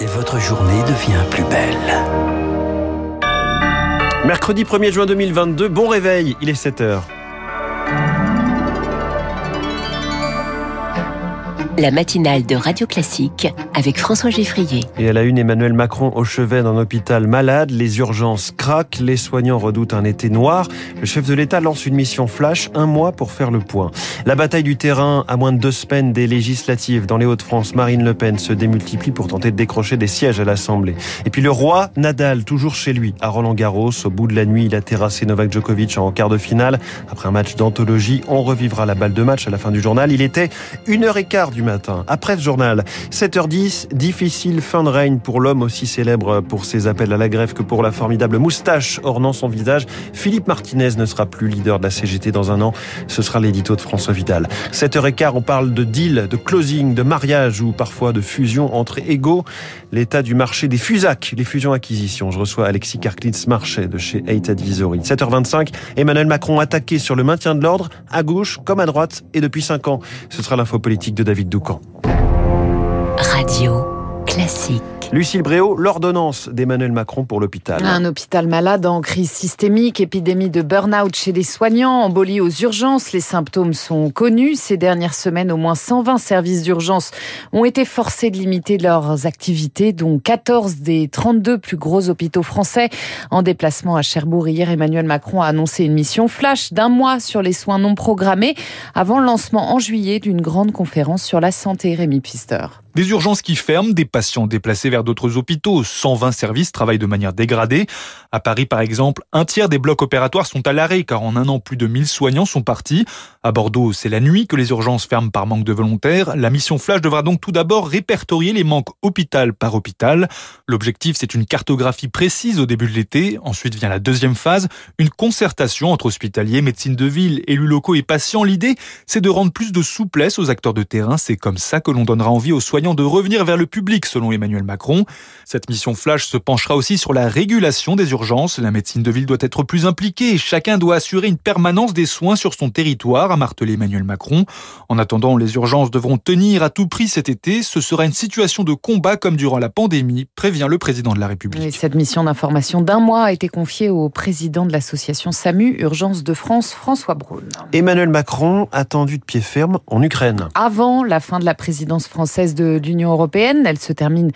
et votre journée devient plus belle. Mercredi 1er juin 2022, bon réveil, il est 7h. La matinale de Radio Classique avec François Geffrier. Et à la une, Emmanuel Macron au chevet d'un hôpital malade. Les urgences craquent, les soignants redoutent un été noir. Le chef de l'État lance une mission flash, un mois pour faire le point. La bataille du terrain, à moins de deux semaines des législatives dans les Hauts-de-France, Marine Le Pen se démultiplie pour tenter de décrocher des sièges à l'Assemblée. Et puis le roi Nadal, toujours chez lui, à Roland-Garros. Au bout de la nuit, il a terrassé Novak Djokovic en quart de finale. Après un match d'anthologie, on revivra la balle de match à la fin du journal. Il était une heure et quart du Après ce journal, 7h10, difficile fin de règne pour l'homme aussi célèbre pour ses appels à la grève que pour la formidable moustache ornant son visage. Philippe Martinez ne sera plus leader de la CGT dans un an. Ce sera l'édito de François Vidal. 7h15, on parle de deal, de closing, de mariage ou parfois de fusion entre égaux. L'état du marché des fusacs, les fusions-acquisitions. Je reçois Alexis Karklitz Marché de chez 8 Advisory. 7h25, Emmanuel Macron attaqué sur le maintien de l'ordre, à gauche comme à droite et depuis 5 ans. Ce sera l'info politique de David Radio classique. Lucille Bréau, l'ordonnance d'Emmanuel Macron pour l'hôpital. Un hôpital malade en crise systémique, épidémie de burn-out chez les soignants, embolie aux urgences. Les symptômes sont connus. Ces dernières semaines, au moins 120 services d'urgence ont été forcés de limiter leurs activités, dont 14 des 32 plus gros hôpitaux français. En déplacement à Cherbourg hier, Emmanuel Macron a annoncé une mission flash d'un mois sur les soins non programmés avant le lancement en juillet d'une grande conférence sur la santé. Rémi Pister. Des urgences qui ferment, des patients déplacés vers d'autres hôpitaux. 120 services travaillent de manière dégradée. À Paris, par exemple, un tiers des blocs opératoires sont à l'arrêt car en un an, plus de 1000 soignants sont partis. À Bordeaux, c'est la nuit que les urgences ferment par manque de volontaires. La mission Flash devra donc tout d'abord répertorier les manques hôpital par hôpital. L'objectif, c'est une cartographie précise au début de l'été. Ensuite vient la deuxième phase, une concertation entre hospitaliers, médecine de ville, élus locaux et patients. L'idée, c'est de rendre plus de souplesse aux acteurs de terrain. C'est comme ça que l'on donnera envie aux soignants de revenir vers le public, selon Emmanuel Macron. Cette mission flash se penchera aussi sur la régulation des urgences. La médecine de ville doit être plus impliquée. Chacun doit assurer une permanence des soins sur son territoire, a martelé Emmanuel Macron. En attendant, les urgences devront tenir à tout prix cet été. Ce sera une situation de combat comme durant la pandémie, prévient le président de la République. cette mission d'information d'un mois a été confiée au président de l'association SAMU Urgence de France, François Braun. Emmanuel Macron attendu de pied ferme en Ukraine. Avant la fin de la présidence française de l'Union européenne. Elle se termine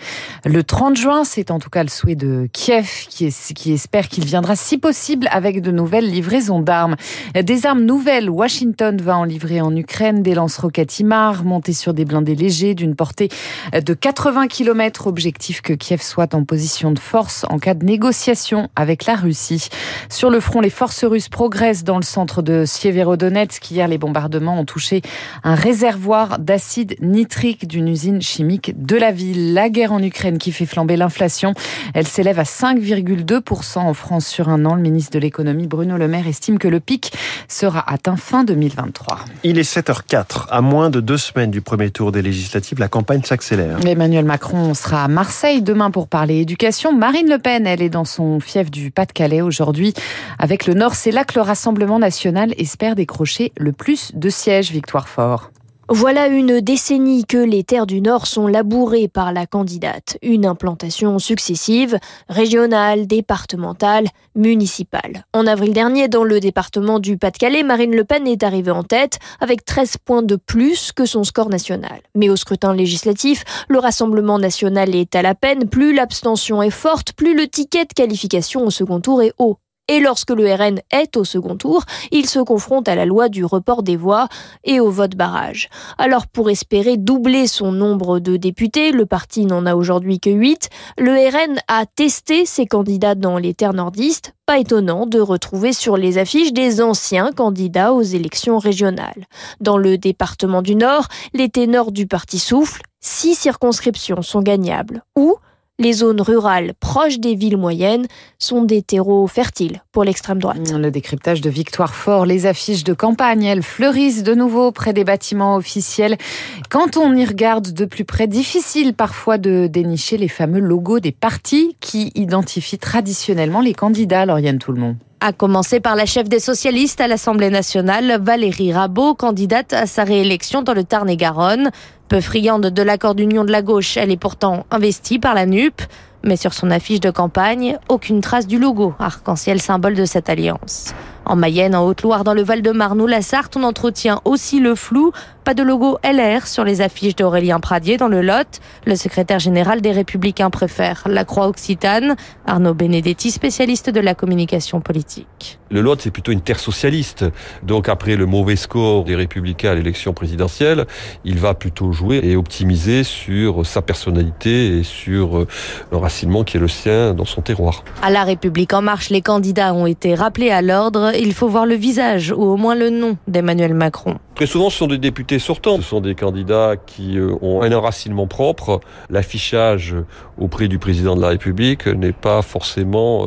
le 30 juin. C'est en tout cas le souhait de Kiev qui, espère qu'il viendra si possible avec de nouvelles livraisons d'armes. Des armes nouvelles, Washington va en livrer en Ukraine des lance-roquettes IMAR montées sur des blindés légers d'une portée de 80 km. Objectif que Kiev soit en position de force en cas de négociation avec la Russie. Sur le front, les forces russes progressent dans le centre de Sieverodonetsk. Hier, les bombardements ont touché un réservoir d'acide nitrique d'une usine chimique de la ville. La guerre en Ukraine qui fait flamber l'inflation. Elle s'élève à 5,2% en France sur un an. Le ministre de l'économie Bruno Le Maire estime que le pic sera atteint fin 2023. Il est 7h04. À moins de deux semaines du premier tour des législatives, la campagne s'accélère. Emmanuel Macron sera à Marseille demain pour parler éducation. Marine Le Pen, elle est dans son fief du Pas-de-Calais aujourd'hui. Avec le Nord, c'est là que le Rassemblement national espère décrocher le plus de sièges. Victoire Fort. Voilà une décennie que les terres du Nord sont labourées par la candidate. Une implantation successive, régionale, départementale, municipale. En avril dernier, dans le département du Pas-de-Calais, Marine Le Pen est arrivée en tête avec 13 points de plus que son score national. Mais au scrutin législatif, le Rassemblement national est à la peine. Plus l'abstention est forte, plus le ticket de qualification au second tour est haut. Et lorsque le RN est au second tour, il se confronte à la loi du report des voix et au vote barrage. Alors pour espérer doubler son nombre de députés, le parti n'en a aujourd'hui que 8, le RN a testé ses candidats dans les terres nordistes. Pas étonnant de retrouver sur les affiches des anciens candidats aux élections régionales. Dans le département du Nord, les ténors du parti soufflent, six circonscriptions sont gagnables. Ou les zones rurales proches des villes moyennes sont des terreaux fertiles pour l'extrême droite. Le décryptage de Victoire Fort, les affiches de campagne, elles fleurissent de nouveau près des bâtiments officiels. Quand on y regarde de plus près, difficile parfois de dénicher les fameux logos des partis qui identifient traditionnellement les candidats, Lauriane Tout le monde. À commencer par la chef des socialistes à l'Assemblée nationale, Valérie Rabault, candidate à sa réélection dans le Tarn-et-Garonne. Peu friande de l'accord d'union de la gauche, elle est pourtant investie par la NUP. Mais sur son affiche de campagne, aucune trace du logo, arc-en-ciel symbole de cette alliance. En Mayenne, en Haute-Loire, dans le Val-de-Marne ou la Sarthe, on entretient aussi le flou. Pas de logo LR sur les affiches d'Aurélien Pradier dans le Lot. Le secrétaire général des Républicains préfère la Croix Occitane. Arnaud Benedetti, spécialiste de la communication politique. Le Lot, c'est plutôt une terre socialiste. Donc après le mauvais score des Républicains à l'élection présidentielle, il va plutôt jouer et optimiser sur sa personnalité et sur l'enracinement qui est le sien dans son terroir. À la République en marche, les candidats ont été rappelés à l'ordre. Il faut voir le visage ou au moins le nom d'Emmanuel Macron. Très souvent, ce sont des députés sortants. Ce sont des candidats qui ont un enracinement propre. L'affichage auprès du président de la République n'est pas forcément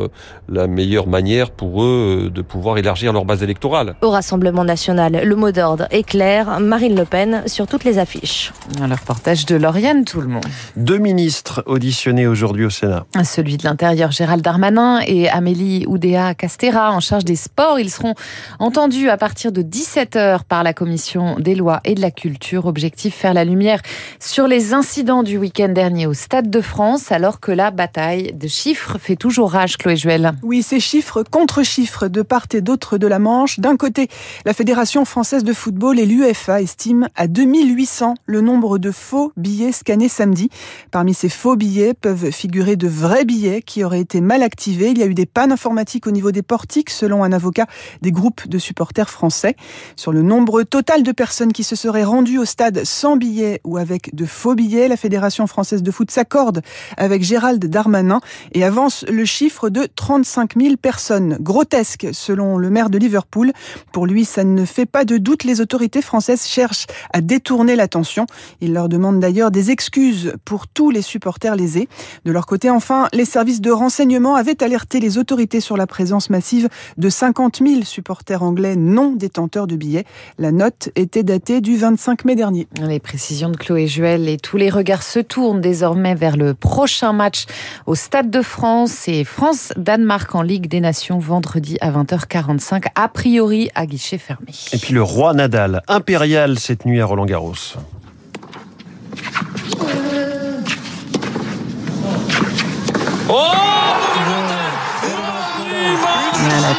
la meilleure manière pour eux de pouvoir élargir leur base électorale. Au Rassemblement national, le mot d'ordre est clair. Marine Le Pen sur toutes les affiches. Le reportage de Lauriane, tout le monde. Deux ministres auditionnés aujourd'hui au Sénat. Celui de l'Intérieur, Gérald Darmanin, et Amélie Oudéa Castera, en charge des sports. Ils seront entendus à partir de 17h par la Commission des lois et de la culture. Objectif, faire la lumière sur les incidents du week-end dernier au Stade de France, alors que la bataille de chiffres fait toujours rage, Chloé Juel. Oui, ces chiffres contre chiffres de part et d'autre de la Manche. D'un côté, la Fédération française de football et l'UFA estiment à 2800 le nombre de faux billets scannés samedi. Parmi ces faux billets peuvent figurer de vrais billets qui auraient été mal activés. Il y a eu des pannes informatiques au niveau des portiques, selon un avocat des groupes de supporters français. Sur le nombre total de personnes qui se seraient rendues au stade sans billets ou avec de faux billets, la Fédération française de foot s'accorde avec Gérald Darmanin et avance le chiffre de 35 000 personnes. Grotesque, selon le maire de Liverpool. Pour lui, ça ne fait pas de doute. Les autorités françaises cherchent à détourner l'attention. Il leur demande d'ailleurs des excuses pour tous les supporters lésés. De leur côté, enfin, les services de renseignement avaient alerté les autorités sur la présence massive de 50 000 supporters anglais non détenteurs de billets. La note était datée du 25 mai dernier. Les précisions de Chloé Juel et tous les regards se tournent désormais vers le prochain match au Stade de France et France-Danemark en Ligue des Nations vendredi à 20h45, a priori à guichet fermé. Et puis le roi Nadal, impérial cette nuit à Roland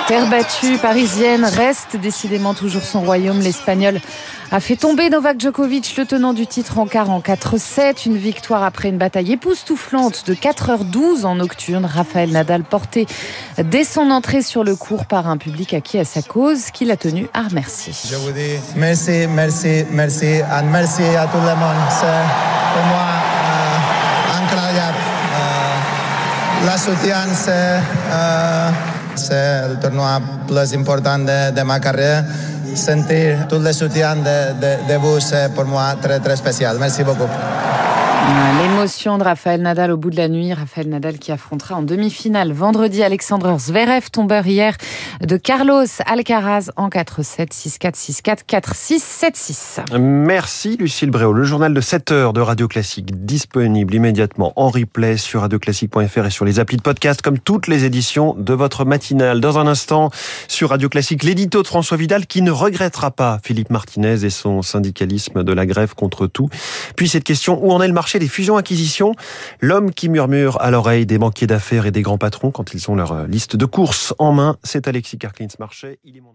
terre battue parisienne reste décidément toujours son royaume. L'Espagnol a fait tomber Novak Djokovic, le tenant du titre en quart en 4-7. Une victoire après une bataille époustouflante de 4h12 en nocturne. Raphaël Nadal porté dès son entrée sur le court par un public acquis à sa cause qu'il a tenu à remercier. Je vous dis merci, merci, merci, et merci à tout le monde. C'est pour moi euh, incroyable. Euh, la soutien, c'est euh, c'est le tournoi plus important de, de ma carrière. Sentir tout le soutien de, de, de vous, c'est pour moi très, très spécial. Merci beaucoup. L'émotion de Raphaël Nadal au bout de la nuit. Raphaël Nadal qui affrontera en demi-finale vendredi Alexandre Zverev, tombeur hier de Carlos Alcaraz en 4-7, 6-4, 6-4, 4-6, 7-6. Merci Lucille Bréau. Le journal de 7 heures de Radio Classique disponible immédiatement en replay sur radioclassique.fr et sur les applis de podcast comme toutes les éditions de votre matinale. Dans un instant sur Radio Classique, l'édito de François Vidal qui ne regrettera pas Philippe Martinez et son syndicalisme de la grève contre tout. Puis cette question, où en est le marché des fusions-acquisitions, l'homme qui murmure à l'oreille des banquiers d'affaires et des grands patrons quand ils ont leur liste de courses en main, c'est Alexis Karklins-Marchais. Il est mon